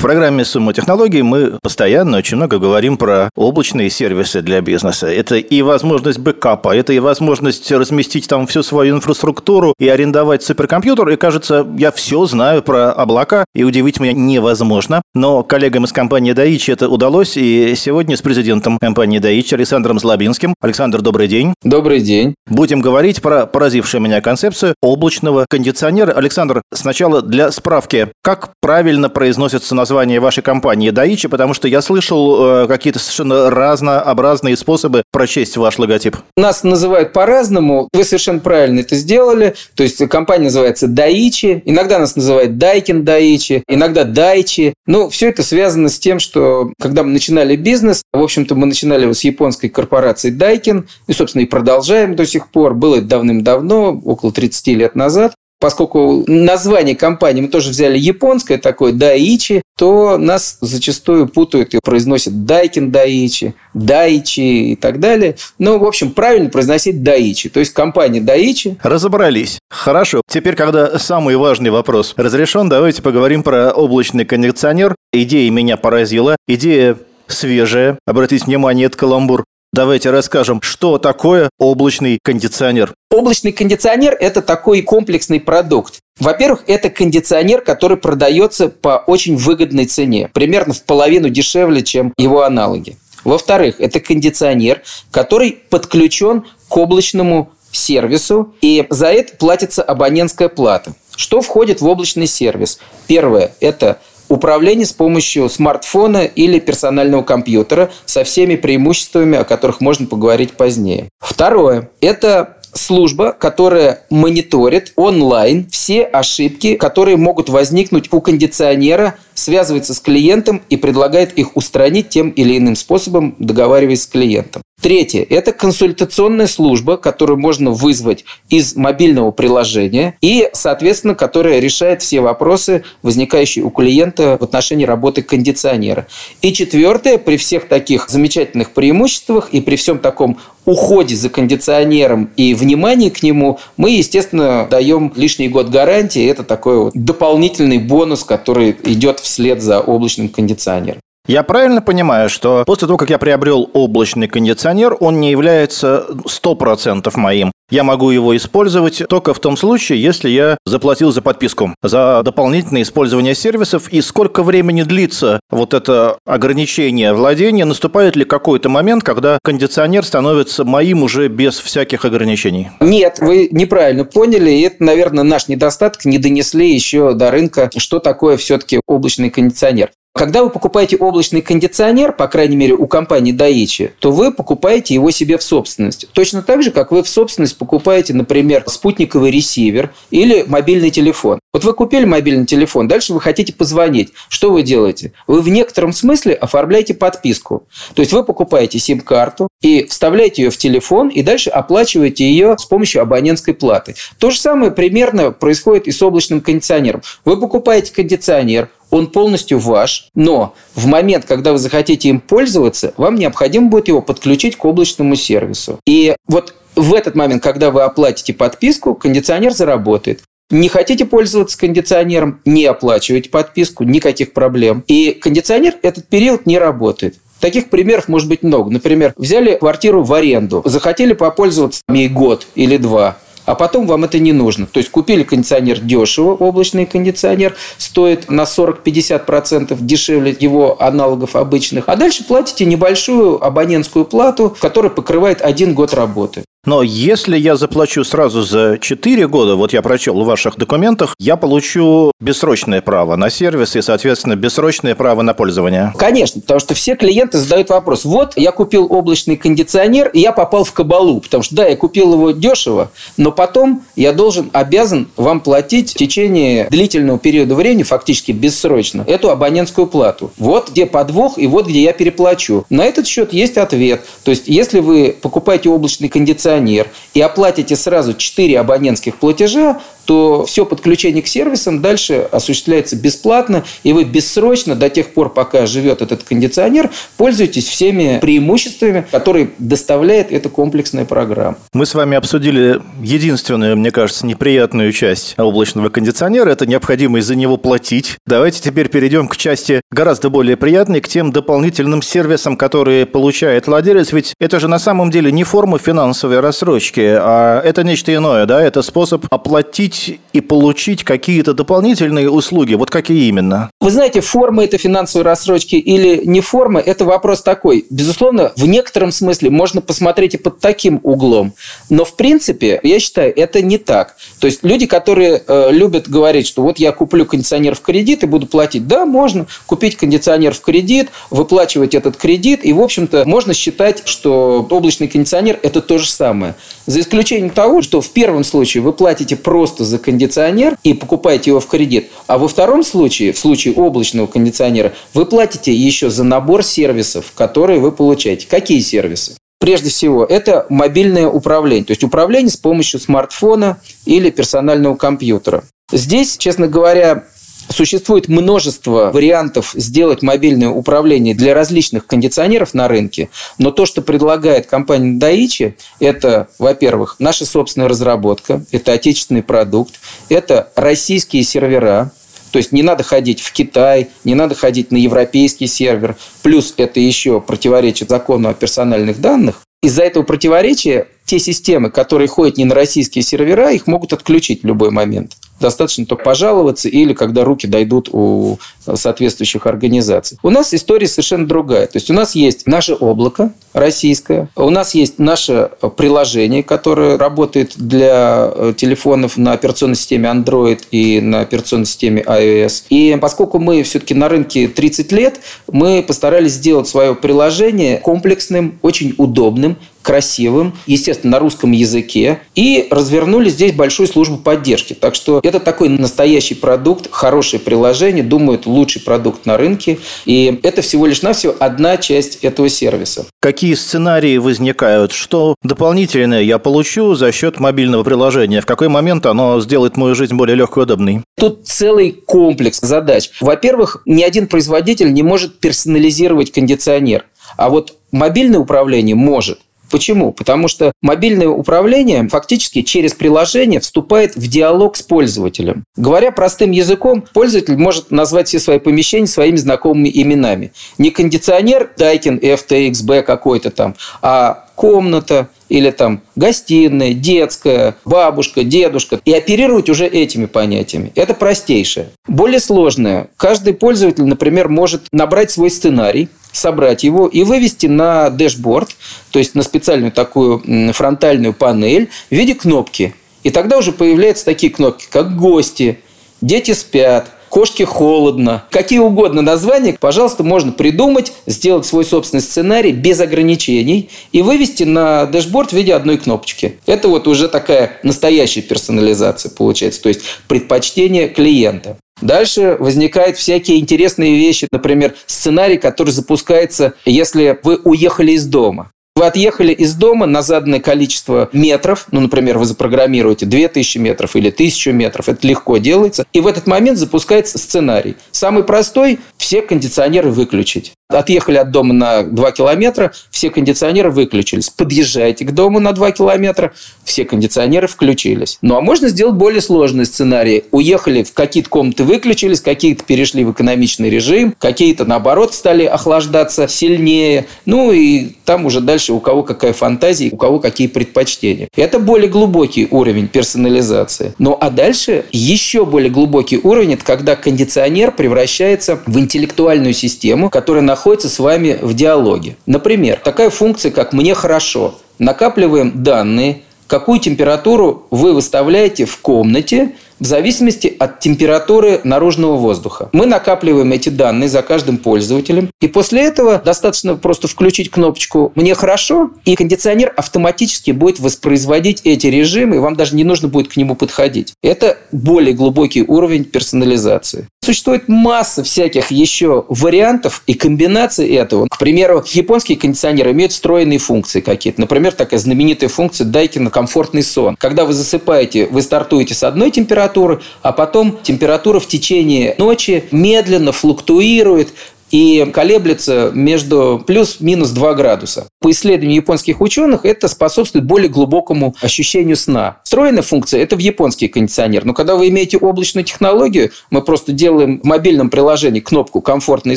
В программе «Сумма технологий» мы постоянно очень много говорим про облачные сервисы для бизнеса. Это и возможность бэкапа, это и возможность разместить там всю свою инфраструктуру и арендовать суперкомпьютер. И кажется, я все знаю про облака, и удивить меня невозможно. Но коллегам из компании Daiichi это удалось, и сегодня с президентом компании Daiichi Александром Злобинским. Александр, добрый день. Добрый день. Будем говорить про поразившую меня концепцию облачного кондиционера. Александр, сначала для справки, как правильно произносится название название вашей компании Даичи, потому что я слышал э, какие-то совершенно разнообразные способы прочесть ваш логотип. Нас называют по-разному. Вы совершенно правильно это сделали. То есть компания называется Даичи. Иногда нас называют Дайкин Даичи, иногда Дайчи. Ну, все это связано с тем, что когда мы начинали бизнес, в общем-то, мы начинали с японской корпорации Дайкин, и, собственно, и продолжаем до сих пор. Было это давным-давно, около 30 лет назад поскольку название компании мы тоже взяли японское такое, Даичи, то нас зачастую путают и произносят Дайкин Даичи, Дайчи и так далее. Ну, в общем, правильно произносить Даичи, то есть компания Даичи. Разобрались. Хорошо. Теперь, когда самый важный вопрос разрешен, давайте поговорим про облачный кондиционер. Идея меня поразила. Идея свежая. Обратите внимание, это каламбур. Давайте расскажем, что такое облачный кондиционер. Облачный кондиционер – это такой комплексный продукт. Во-первых, это кондиционер, который продается по очень выгодной цене, примерно в половину дешевле, чем его аналоги. Во-вторых, это кондиционер, который подключен к облачному сервису, и за это платится абонентская плата. Что входит в облачный сервис? Первое – это управление с помощью смартфона или персонального компьютера со всеми преимуществами, о которых можно поговорить позднее. Второе – это служба, которая мониторит онлайн все ошибки, которые могут возникнуть у кондиционера, связывается с клиентом и предлагает их устранить тем или иным способом, договариваясь с клиентом. Третье – это консультационная служба, которую можно вызвать из мобильного приложения и, соответственно, которая решает все вопросы, возникающие у клиента в отношении работы кондиционера. И четвертое, при всех таких замечательных преимуществах и при всем таком уходе за кондиционером и внимании к нему, мы, естественно, даем лишний год гарантии. Это такой вот дополнительный бонус, который идет вслед за облачным кондиционером. Я правильно понимаю, что после того, как я приобрел облачный кондиционер, он не является 100% моим. Я могу его использовать только в том случае, если я заплатил за подписку, за дополнительное использование сервисов и сколько времени длится вот это ограничение владения, наступает ли какой-то момент, когда кондиционер становится моим уже без всяких ограничений? Нет, вы неправильно поняли, и это, наверное, наш недостаток, не донесли еще до рынка, что такое все-таки облачный кондиционер. Когда вы покупаете облачный кондиционер, по крайней мере у компании Daiichi, то вы покупаете его себе в собственность. Точно так же, как вы в собственность покупаете, например, спутниковый ресивер или мобильный телефон. Вот вы купили мобильный телефон, дальше вы хотите позвонить. Что вы делаете? Вы в некотором смысле оформляете подписку. То есть вы покупаете сим-карту и вставляете ее в телефон, и дальше оплачиваете ее с помощью абонентской платы. То же самое примерно происходит и с облачным кондиционером. Вы покупаете кондиционер, он полностью ваш, но в момент, когда вы захотите им пользоваться, вам необходимо будет его подключить к облачному сервису. И вот в этот момент, когда вы оплатите подписку, кондиционер заработает. Не хотите пользоваться кондиционером, не оплачивайте подписку, никаких проблем. И кондиционер этот период не работает. Таких примеров может быть много. Например, взяли квартиру в аренду, захотели попользоваться ей год или два, а потом вам это не нужно. То есть купили кондиционер дешево, облачный кондиционер, стоит на 40-50% дешевле его аналогов обычных, а дальше платите небольшую абонентскую плату, которая покрывает один год работы. Но если я заплачу сразу за 4 года, вот я прочел в ваших документах, я получу бессрочное право на сервис и, соответственно, бессрочное право на пользование. Конечно, потому что все клиенты задают вопрос. Вот, я купил облачный кондиционер, и я попал в кабалу, потому что, да, я купил его дешево, но потом я должен, обязан вам платить в течение длительного периода времени, фактически бессрочно, эту абонентскую плату. Вот где подвох, и вот где я переплачу. На этот счет есть ответ. То есть, если вы покупаете облачный кондиционер, кондиционер и оплатите сразу 4 абонентских платежа, то все подключение к сервисам дальше осуществляется бесплатно, и вы бессрочно до тех пор, пока живет этот кондиционер, пользуетесь всеми преимуществами, которые доставляет эта комплексная программа. Мы с вами обсудили единственную, мне кажется, неприятную часть облачного кондиционера. Это необходимость за него платить. Давайте теперь перейдем к части гораздо более приятной, к тем дополнительным сервисам, которые получает владелец. Ведь это же на самом деле не форма финансовой рассрочки, а это нечто иное, да? Это способ оплатить и получить какие-то дополнительные услуги. Вот какие именно? Вы знаете, форма это финансовой рассрочки или не форма, это вопрос такой. Безусловно, в некотором смысле можно посмотреть и под таким углом. Но в принципе, я считаю, это не так. То есть люди, которые э, любят говорить, что вот я куплю кондиционер в кредит и буду платить. Да, можно купить кондиционер в кредит, выплачивать этот кредит. И, в общем-то, можно считать, что облачный кондиционер – это то же самое. За исключением того, что в первом случае вы платите просто за кондиционер и покупаете его в кредит. А во втором случае, в случае облачного кондиционера, вы платите еще за набор сервисов, которые вы получаете. Какие сервисы? Прежде всего, это мобильное управление, то есть управление с помощью смартфона или персонального компьютера. Здесь, честно говоря, Существует множество вариантов сделать мобильное управление для различных кондиционеров на рынке, но то, что предлагает компания Daiichi, это, во-первых, наша собственная разработка, это отечественный продукт, это российские сервера, то есть не надо ходить в Китай, не надо ходить на европейский сервер. Плюс это еще противоречит закону о персональных данных. Из-за этого противоречия те системы, которые ходят не на российские сервера, их могут отключить в любой момент. Достаточно только пожаловаться или когда руки дойдут у соответствующих организаций. У нас история совершенно другая. То есть у нас есть наше облако российское, у нас есть наше приложение, которое работает для э, телефонов на операционной системе Android и на операционной системе iOS. И поскольку мы все-таки на рынке 30 лет, мы постарались сделать свое приложение комплексным, очень удобным, красивым, естественно, на русском языке, и развернули здесь большую службу поддержки. Так что это такой настоящий продукт, хорошее приложение, думаю, это лучший продукт на рынке, и это всего лишь навсего одна часть этого сервиса. Какие сценарии возникают? Что дополнительное я получу за счет мобильного приложения? В какой момент оно сделает мою жизнь более легкой и удобной? Тут целый комплекс задач. Во-первых, ни один производитель не может персонализировать кондиционер. А вот мобильное управление может. Почему? Потому что мобильное управление фактически через приложение вступает в диалог с пользователем. Говоря простым языком, пользователь может назвать все свои помещения своими знакомыми именами. Не кондиционер Daikin FTXB какой-то там, а комната или там гостиная, детская, бабушка, дедушка. И оперировать уже этими понятиями. Это простейшее. Более сложное. Каждый пользователь, например, может набрать свой сценарий, собрать его и вывести на дэшборд, то есть на специальную такую фронтальную панель в виде кнопки. И тогда уже появляются такие кнопки, как «Гости», «Дети спят», кошки холодно. Какие угодно названия, пожалуйста, можно придумать, сделать свой собственный сценарий без ограничений и вывести на дэшборд в виде одной кнопочки. Это вот уже такая настоящая персонализация получается, то есть предпочтение клиента. Дальше возникают всякие интересные вещи, например, сценарий, который запускается, если вы уехали из дома. Вы отъехали из дома на заданное количество метров, ну, например, вы запрограммируете 2000 метров или 1000 метров, это легко делается, и в этот момент запускается сценарий. Самый простой – все кондиционеры выключить. Отъехали от дома на 2 километра, все кондиционеры выключились. Подъезжаете к дому на 2 километра, все кондиционеры включились. Ну, а можно сделать более сложный сценарий. Уехали в какие-то комнаты выключились, какие-то перешли в экономичный режим, какие-то, наоборот, стали охлаждаться сильнее. Ну, и там уже дальше у кого какая фантазия, у кого какие предпочтения. Это более глубокий уровень персонализации. Ну, а дальше еще более глубокий уровень – это когда кондиционер превращается в интеллектуальную систему, которая находится с вами в диалоге. Например, такая функция, как «мне хорошо». Накапливаем данные, какую температуру вы выставляете в комнате в зависимости от температуры наружного воздуха. Мы накапливаем эти данные за каждым пользователем, и после этого достаточно просто включить кнопочку «Мне хорошо», и кондиционер автоматически будет воспроизводить эти режимы, и вам даже не нужно будет к нему подходить. Это более глубокий уровень персонализации. Существует масса всяких еще вариантов и комбинаций этого. К примеру, японские кондиционеры имеют встроенные функции какие-то. Например, такая знаменитая функция «дайте на комфортный сон». Когда вы засыпаете, вы стартуете с одной температуры, а потом температура в течение ночи медленно флуктуирует, и колеблется между плюс-минус 2 градуса. По исследованию японских ученых это способствует более глубокому ощущению сна. Встроенная функция – это в японский кондиционер. Но когда вы имеете облачную технологию, мы просто делаем в мобильном приложении кнопку «Комфортный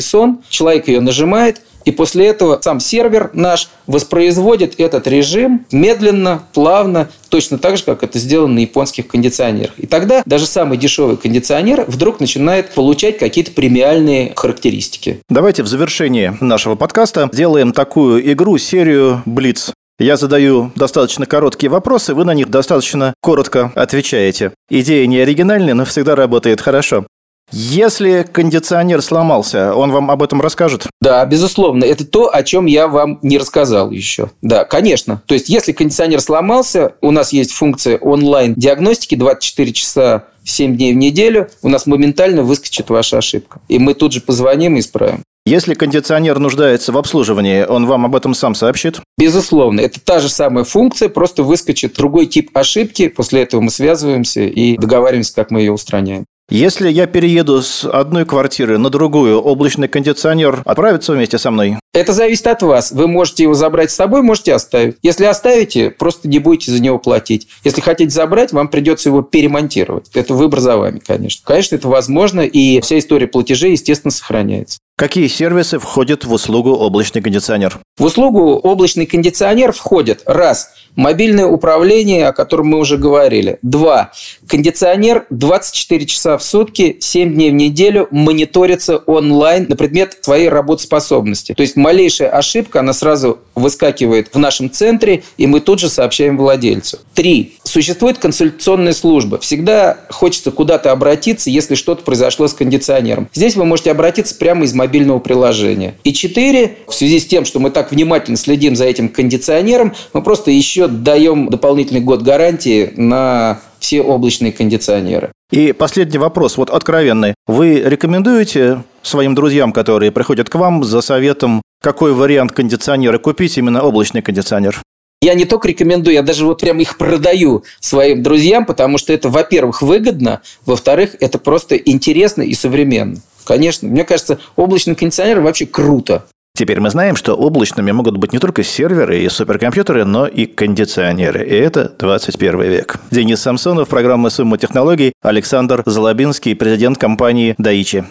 сон», человек ее нажимает – и после этого сам сервер наш воспроизводит этот режим медленно, плавно, точно так же, как это сделано на японских кондиционерах. И тогда даже самый дешевый кондиционер вдруг начинает получать какие-то премиальные характеристики. Давайте в завершении нашего подкаста сделаем такую игру, серию Блиц. Я задаю достаточно короткие вопросы, вы на них достаточно коротко отвечаете. Идея не оригинальная, но всегда работает хорошо. Если кондиционер сломался, он вам об этом расскажет? Да, безусловно. Это то, о чем я вам не рассказал еще. Да, конечно. То есть, если кондиционер сломался, у нас есть функция онлайн-диагностики 24 часа 7 дней в неделю, у нас моментально выскочит ваша ошибка. И мы тут же позвоним и исправим. Если кондиционер нуждается в обслуживании, он вам об этом сам сообщит? Безусловно. Это та же самая функция, просто выскочит другой тип ошибки. После этого мы связываемся и договариваемся, как мы ее устраняем. Если я перееду с одной квартиры на другую, облачный кондиционер отправится вместе со мной? Это зависит от вас. Вы можете его забрать с собой, можете оставить. Если оставите, просто не будете за него платить. Если хотите забрать, вам придется его перемонтировать. Это выбор за вами, конечно. Конечно, это возможно, и вся история платежей, естественно, сохраняется. Какие сервисы входят в услугу облачный кондиционер? В услугу облачный кондиционер входит раз – Мобильное управление, о котором мы уже говорили. Два. Кондиционер 24 часа в сутки, 7 дней в неделю мониторится онлайн на предмет своей работоспособности. То есть малейшая ошибка, она сразу выскакивает в нашем центре, и мы тут же сообщаем владельцу. Три. Существует консультационная служба. Всегда хочется куда-то обратиться, если что-то произошло с кондиционером. Здесь вы можете обратиться прямо из мобильного приложения. И четыре. В связи с тем, что мы так внимательно следим за этим кондиционером, мы просто еще даем дополнительный год гарантии на все облачные кондиционеры. И последний вопрос, вот откровенный. Вы рекомендуете своим друзьям, которые приходят к вам за советом, какой вариант кондиционера купить, именно облачный кондиционер? Я не только рекомендую, я даже вот прям их продаю своим друзьям, потому что это, во-первых, выгодно, во-вторых, это просто интересно и современно. Конечно, мне кажется, облачный кондиционер вообще круто. Теперь мы знаем, что облачными могут быть не только серверы и суперкомпьютеры, но и кондиционеры. И это 21 век. Денис Самсонов, программа «Сумма технологий», Александр Залобинский, президент компании «Даичи».